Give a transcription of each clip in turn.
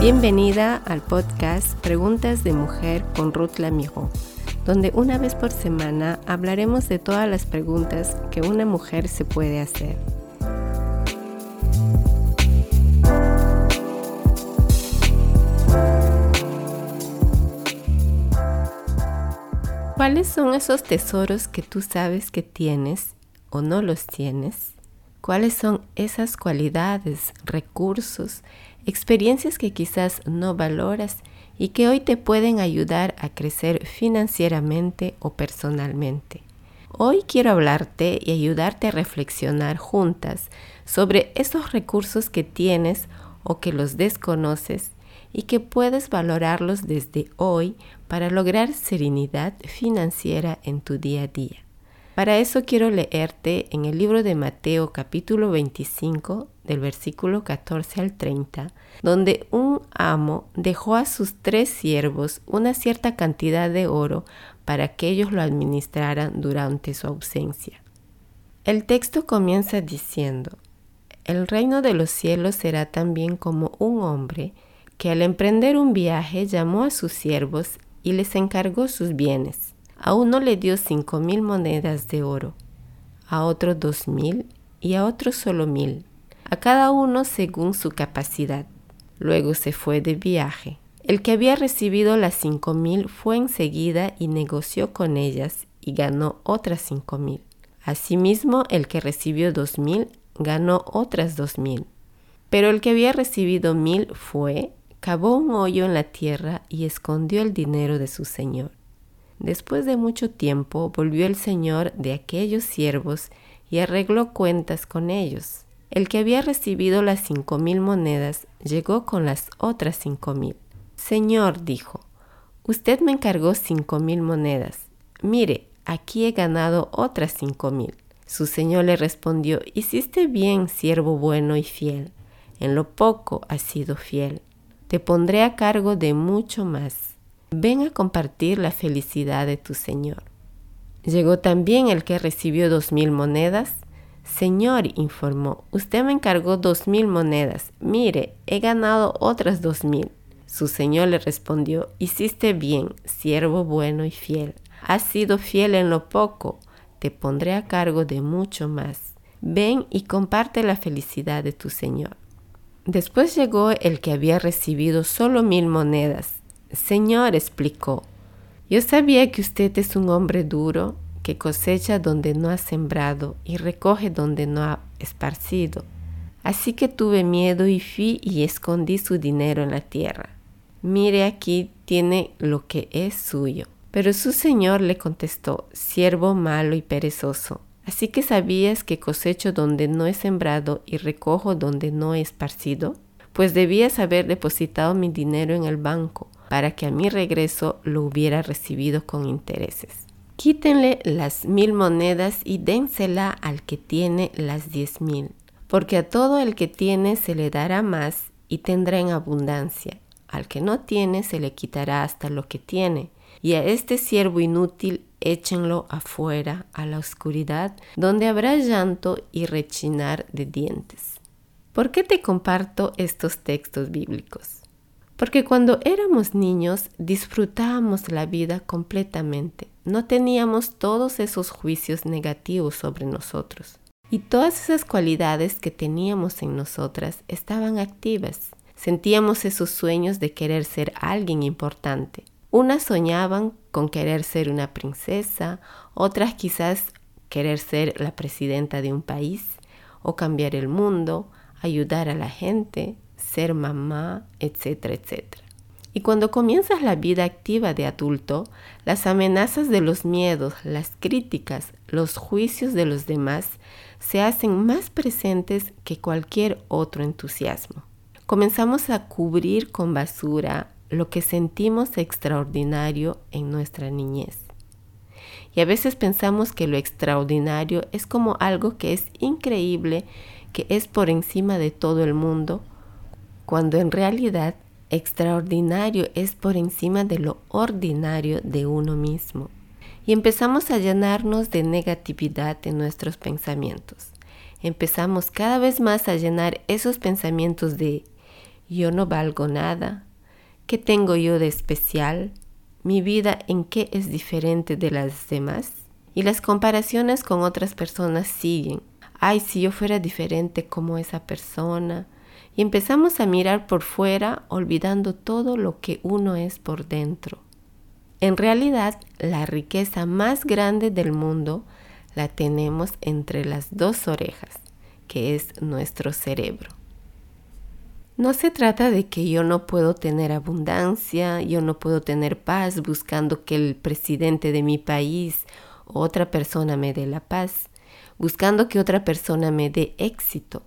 Bienvenida al podcast Preguntas de Mujer con Ruth Lamijo, donde una vez por semana hablaremos de todas las preguntas que una mujer se puede hacer. ¿Cuáles son esos tesoros que tú sabes que tienes o no los tienes? ¿Cuáles son esas cualidades, recursos, experiencias que quizás no valoras y que hoy te pueden ayudar a crecer financieramente o personalmente? Hoy quiero hablarte y ayudarte a reflexionar juntas sobre esos recursos que tienes o que los desconoces y que puedes valorarlos desde hoy para lograr serenidad financiera en tu día a día. Para eso quiero leerte en el libro de Mateo capítulo 25 del versículo 14 al 30, donde un amo dejó a sus tres siervos una cierta cantidad de oro para que ellos lo administraran durante su ausencia. El texto comienza diciendo, el reino de los cielos será también como un hombre que al emprender un viaje llamó a sus siervos y les encargó sus bienes. A uno le dio cinco mil monedas de oro, a otro dos mil y a otro solo mil, a cada uno según su capacidad. Luego se fue de viaje. El que había recibido las cinco mil fue enseguida y negoció con ellas y ganó otras cinco mil. Asimismo, el que recibió dos mil ganó otras dos mil. Pero el que había recibido mil fue, cavó un hoyo en la tierra y escondió el dinero de su señor. Después de mucho tiempo volvió el señor de aquellos siervos y arregló cuentas con ellos. El que había recibido las cinco mil monedas llegó con las otras cinco mil. Señor, dijo, usted me encargó cinco mil monedas. Mire, aquí he ganado otras cinco mil. Su señor le respondió, hiciste bien, siervo bueno y fiel. En lo poco has sido fiel te pondré a cargo de mucho más. Ven a compartir la felicidad de tu Señor. Llegó también el que recibió dos mil monedas. Señor, informó, usted me encargó dos mil monedas. Mire, he ganado otras dos mil. Su señor le respondió, hiciste bien, siervo bueno y fiel. Has sido fiel en lo poco, te pondré a cargo de mucho más. Ven y comparte la felicidad de tu Señor. Después llegó el que había recibido solo mil monedas. Señor, explicó, yo sabía que usted es un hombre duro, que cosecha donde no ha sembrado y recoge donde no ha esparcido. Así que tuve miedo y fui y escondí su dinero en la tierra. Mire aquí tiene lo que es suyo. Pero su señor le contestó, siervo malo y perezoso. Así que sabías que cosecho donde no he sembrado y recojo donde no he esparcido, pues debías haber depositado mi dinero en el banco para que a mi regreso lo hubiera recibido con intereses. Quítenle las mil monedas y dénsela al que tiene las diez mil, porque a todo el que tiene se le dará más y tendrá en abundancia, al que no tiene se le quitará hasta lo que tiene, y a este siervo inútil échenlo afuera a la oscuridad, donde habrá llanto y rechinar de dientes. ¿Por qué te comparto estos textos bíblicos? Porque cuando éramos niños disfrutábamos la vida completamente, no teníamos todos esos juicios negativos sobre nosotros. Y todas esas cualidades que teníamos en nosotras estaban activas. Sentíamos esos sueños de querer ser alguien importante, unas soñaban con querer ser una princesa, otras quizás querer ser la presidenta de un país o cambiar el mundo, ayudar a la gente, ser mamá, etcétera, etcétera. Y cuando comienzas la vida activa de adulto, las amenazas de los miedos, las críticas, los juicios de los demás se hacen más presentes que cualquier otro entusiasmo. Comenzamos a cubrir con basura lo que sentimos extraordinario en nuestra niñez. Y a veces pensamos que lo extraordinario es como algo que es increíble, que es por encima de todo el mundo, cuando en realidad extraordinario es por encima de lo ordinario de uno mismo. Y empezamos a llenarnos de negatividad en nuestros pensamientos. Empezamos cada vez más a llenar esos pensamientos de yo no valgo nada, qué tengo yo de especial, mi vida en qué es diferente de las demás. Y las comparaciones con otras personas siguen. Ay, si yo fuera diferente como esa persona. Empezamos a mirar por fuera olvidando todo lo que uno es por dentro. En realidad, la riqueza más grande del mundo la tenemos entre las dos orejas, que es nuestro cerebro. No se trata de que yo no puedo tener abundancia, yo no puedo tener paz buscando que el presidente de mi país o otra persona me dé la paz, buscando que otra persona me dé éxito.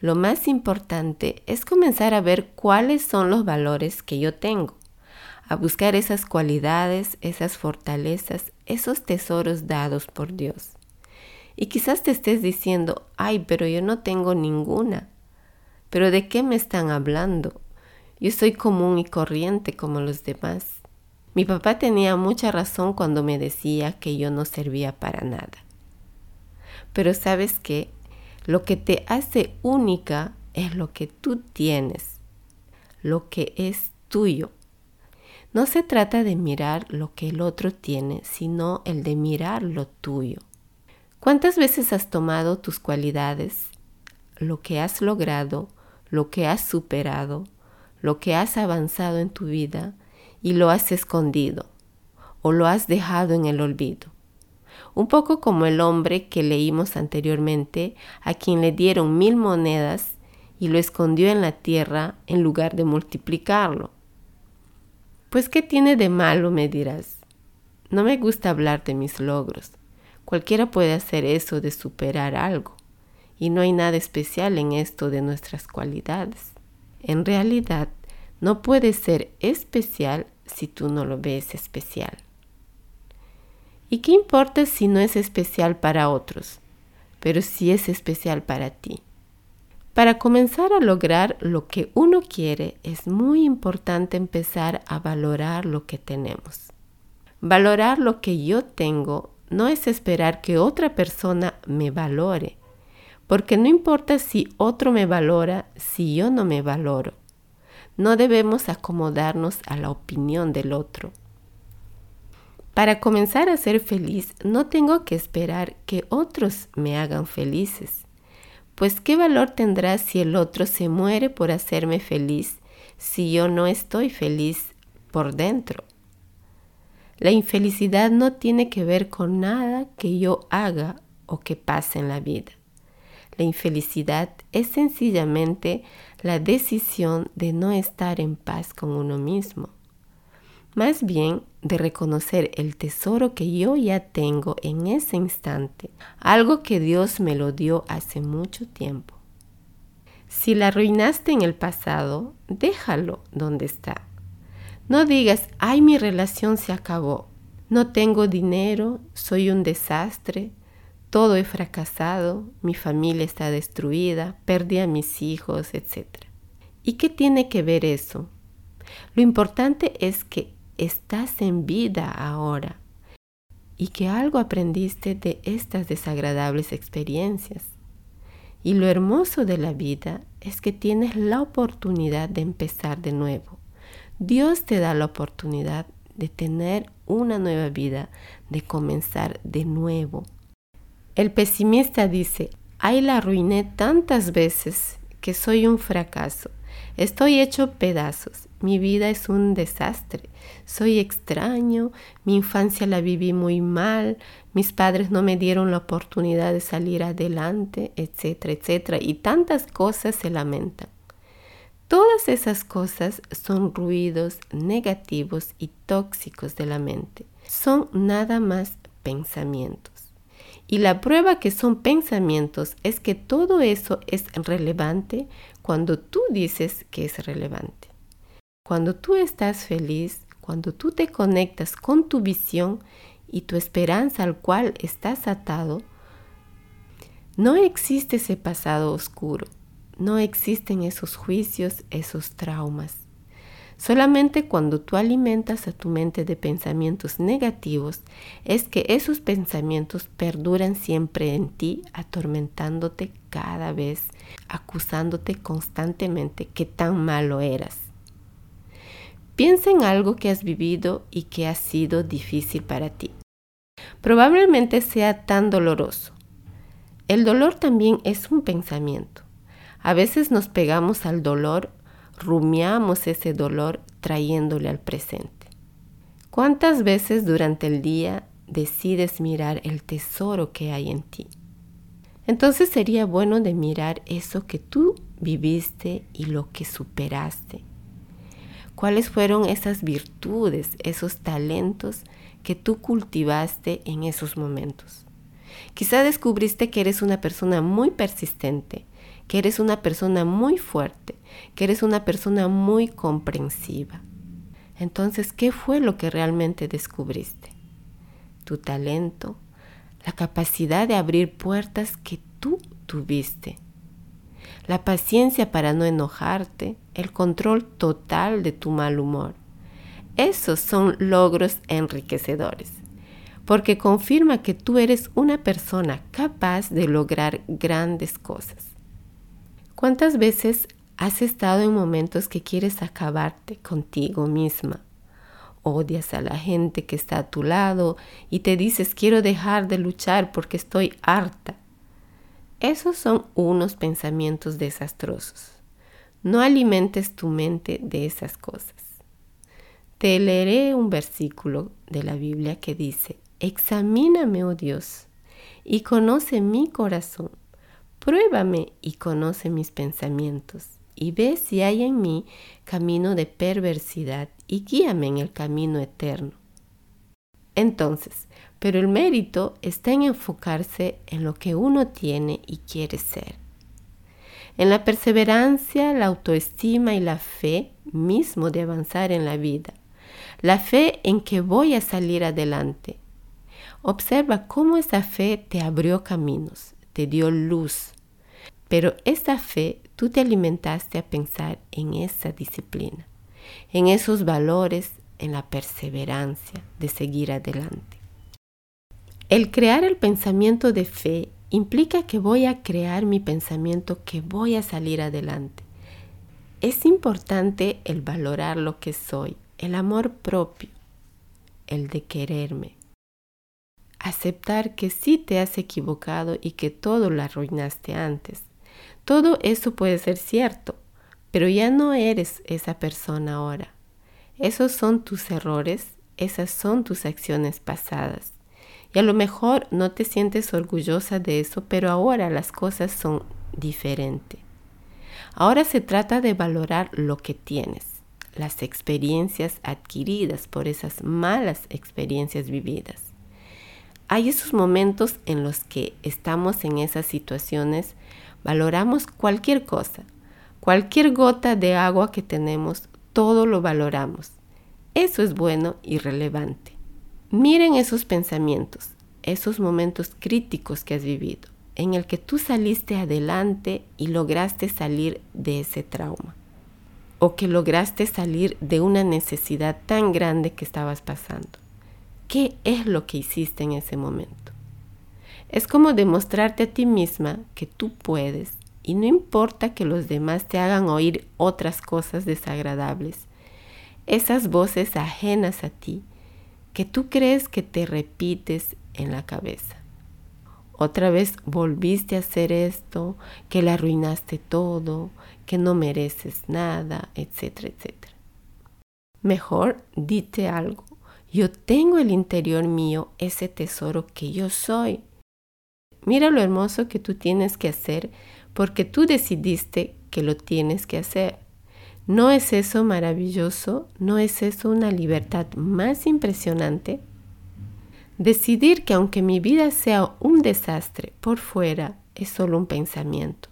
Lo más importante es comenzar a ver cuáles son los valores que yo tengo, a buscar esas cualidades, esas fortalezas, esos tesoros dados por Dios. Y quizás te estés diciendo, ay, pero yo no tengo ninguna. Pero ¿de qué me están hablando? Yo soy común y corriente como los demás. Mi papá tenía mucha razón cuando me decía que yo no servía para nada. Pero sabes qué? Lo que te hace única es lo que tú tienes, lo que es tuyo. No se trata de mirar lo que el otro tiene, sino el de mirar lo tuyo. ¿Cuántas veces has tomado tus cualidades, lo que has logrado, lo que has superado, lo que has avanzado en tu vida y lo has escondido o lo has dejado en el olvido. Un poco como el hombre que leímos anteriormente, a quien le dieron mil monedas y lo escondió en la tierra en lugar de multiplicarlo. Pues ¿qué tiene de malo? me dirás. No me gusta hablar de mis logros. Cualquiera puede hacer eso de superar algo y no hay nada especial en esto de nuestras cualidades. En realidad, no puede ser especial si tú no lo ves especial. ¿Y qué importa si no es especial para otros, pero si es especial para ti? Para comenzar a lograr lo que uno quiere es muy importante empezar a valorar lo que tenemos. Valorar lo que yo tengo no es esperar que otra persona me valore, porque no importa si otro me valora, si yo no me valoro. No debemos acomodarnos a la opinión del otro. Para comenzar a ser feliz, no tengo que esperar que otros me hagan felices. Pues qué valor tendrá si el otro se muere por hacerme feliz si yo no estoy feliz por dentro. La infelicidad no tiene que ver con nada que yo haga o que pase en la vida. La infelicidad es sencillamente la decisión de no estar en paz con uno mismo. Más bien de reconocer el tesoro que yo ya tengo en ese instante, algo que Dios me lo dio hace mucho tiempo. Si la arruinaste en el pasado, déjalo donde está. No digas, ay, mi relación se acabó, no tengo dinero, soy un desastre, todo he fracasado, mi familia está destruida, perdí a mis hijos, etc. ¿Y qué tiene que ver eso? Lo importante es que estás en vida ahora y que algo aprendiste de estas desagradables experiencias. Y lo hermoso de la vida es que tienes la oportunidad de empezar de nuevo. Dios te da la oportunidad de tener una nueva vida, de comenzar de nuevo. El pesimista dice, ay la arruiné tantas veces que soy un fracaso. Estoy hecho pedazos. Mi vida es un desastre. Soy extraño. Mi infancia la viví muy mal. Mis padres no me dieron la oportunidad de salir adelante, etcétera, etcétera. Y tantas cosas se lamentan. Todas esas cosas son ruidos negativos y tóxicos de la mente. Son nada más pensamientos. Y la prueba que son pensamientos es que todo eso es relevante cuando tú dices que es relevante. Cuando tú estás feliz, cuando tú te conectas con tu visión y tu esperanza al cual estás atado, no existe ese pasado oscuro, no existen esos juicios, esos traumas. Solamente cuando tú alimentas a tu mente de pensamientos negativos es que esos pensamientos perduran siempre en ti, atormentándote cada vez, acusándote constantemente que tan malo eras. Piensa en algo que has vivido y que ha sido difícil para ti. Probablemente sea tan doloroso. El dolor también es un pensamiento. A veces nos pegamos al dolor rumiamos ese dolor trayéndole al presente. ¿Cuántas veces durante el día decides mirar el tesoro que hay en ti? Entonces sería bueno de mirar eso que tú viviste y lo que superaste. ¿Cuáles fueron esas virtudes, esos talentos que tú cultivaste en esos momentos? Quizá descubriste que eres una persona muy persistente, que eres una persona muy fuerte, que eres una persona muy comprensiva. Entonces, ¿qué fue lo que realmente descubriste? Tu talento, la capacidad de abrir puertas que tú tuviste, la paciencia para no enojarte, el control total de tu mal humor. Esos son logros enriquecedores, porque confirma que tú eres una persona capaz de lograr grandes cosas. ¿Cuántas veces has estado en momentos que quieres acabarte contigo misma? Odias a la gente que está a tu lado y te dices quiero dejar de luchar porque estoy harta. Esos son unos pensamientos desastrosos. No alimentes tu mente de esas cosas. Te leeré un versículo de la Biblia que dice, Examíname, oh Dios, y conoce mi corazón Pruébame y conoce mis pensamientos, y ve si hay en mí camino de perversidad, y guíame en el camino eterno. Entonces, pero el mérito está en enfocarse en lo que uno tiene y quiere ser. En la perseverancia, la autoestima y la fe mismo de avanzar en la vida. La fe en que voy a salir adelante. Observa cómo esa fe te abrió caminos, te dio luz. Pero esa fe tú te alimentaste a pensar en esa disciplina, en esos valores, en la perseverancia de seguir adelante. El crear el pensamiento de fe implica que voy a crear mi pensamiento que voy a salir adelante. Es importante el valorar lo que soy, el amor propio, el de quererme, aceptar que sí te has equivocado y que todo lo arruinaste antes. Todo eso puede ser cierto, pero ya no eres esa persona ahora. Esos son tus errores, esas son tus acciones pasadas. Y a lo mejor no te sientes orgullosa de eso, pero ahora las cosas son diferentes. Ahora se trata de valorar lo que tienes, las experiencias adquiridas por esas malas experiencias vividas hay esos momentos en los que estamos en esas situaciones, valoramos cualquier cosa, cualquier gota de agua que tenemos, todo lo valoramos. Eso es bueno y relevante. Miren esos pensamientos, esos momentos críticos que has vivido, en el que tú saliste adelante y lograste salir de ese trauma, o que lograste salir de una necesidad tan grande que estabas pasando. ¿Qué es lo que hiciste en ese momento? Es como demostrarte a ti misma que tú puedes y no importa que los demás te hagan oír otras cosas desagradables, esas voces ajenas a ti que tú crees que te repites en la cabeza. Otra vez volviste a hacer esto, que le arruinaste todo, que no mereces nada, etcétera, etcétera. Mejor dite algo yo tengo el interior mío ese tesoro que yo soy. Mira lo hermoso que tú tienes que hacer porque tú decidiste que lo tienes que hacer. ¿No es eso maravilloso? ¿No es eso una libertad más impresionante? Decidir que aunque mi vida sea un desastre por fuera, es solo un pensamiento,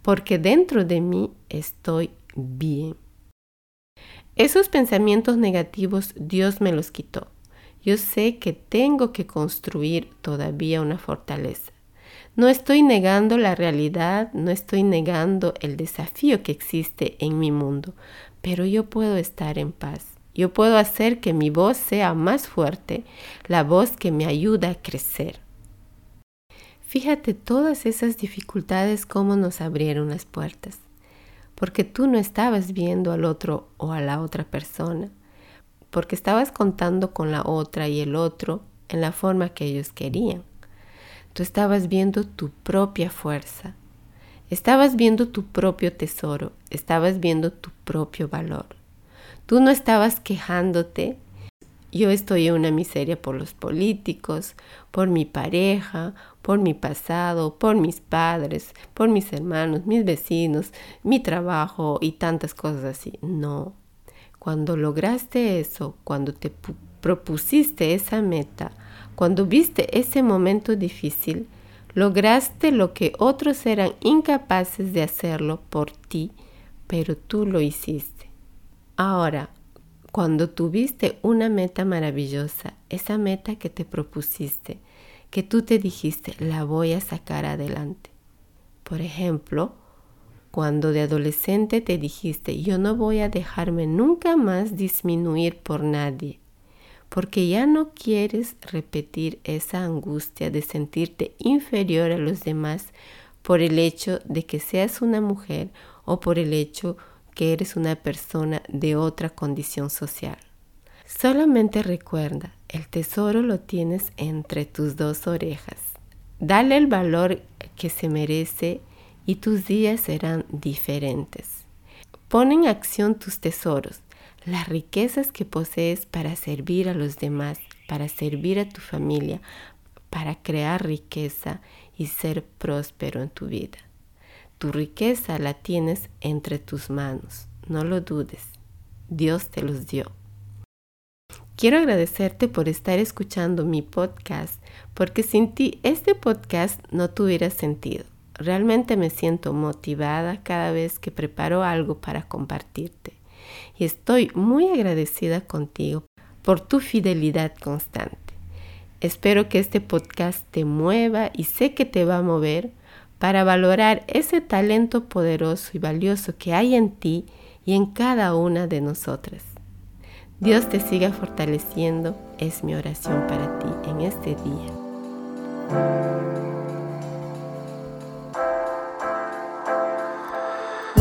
porque dentro de mí estoy bien. Esos pensamientos negativos Dios me los quitó. Yo sé que tengo que construir todavía una fortaleza. No estoy negando la realidad, no estoy negando el desafío que existe en mi mundo, pero yo puedo estar en paz. Yo puedo hacer que mi voz sea más fuerte, la voz que me ayuda a crecer. Fíjate todas esas dificultades cómo nos abrieron las puertas, porque tú no estabas viendo al otro o a la otra persona, porque estabas contando con la otra y el otro en la forma que ellos querían. Tú estabas viendo tu propia fuerza, estabas viendo tu propio tesoro, estabas viendo tu propio valor. Tú no estabas quejándote. Yo estoy en una miseria por los políticos, por mi pareja, por mi pasado, por mis padres, por mis hermanos, mis vecinos, mi trabajo y tantas cosas así. No. Cuando lograste eso, cuando te propusiste esa meta, cuando viste ese momento difícil, lograste lo que otros eran incapaces de hacerlo por ti, pero tú lo hiciste. Ahora, cuando tuviste una meta maravillosa, esa meta que te propusiste, que tú te dijiste, la voy a sacar adelante. Por ejemplo, cuando de adolescente te dijiste, yo no voy a dejarme nunca más disminuir por nadie porque ya no quieres repetir esa angustia de sentirte inferior a los demás por el hecho de que seas una mujer o por el hecho que eres una persona de otra condición social. Solamente recuerda, el tesoro lo tienes entre tus dos orejas. Dale el valor que se merece y tus días serán diferentes. Pon en acción tus tesoros las riquezas que posees para servir a los demás, para servir a tu familia, para crear riqueza y ser próspero en tu vida. Tu riqueza la tienes entre tus manos, no lo dudes. Dios te los dio. Quiero agradecerte por estar escuchando mi podcast, porque sin ti este podcast no tuviera sentido. Realmente me siento motivada cada vez que preparo algo para compartirte y estoy muy agradecida contigo por tu fidelidad constante. Espero que este podcast te mueva y sé que te va a mover para valorar ese talento poderoso y valioso que hay en ti y en cada una de nosotras. Dios te siga fortaleciendo, es mi oración para ti en este día.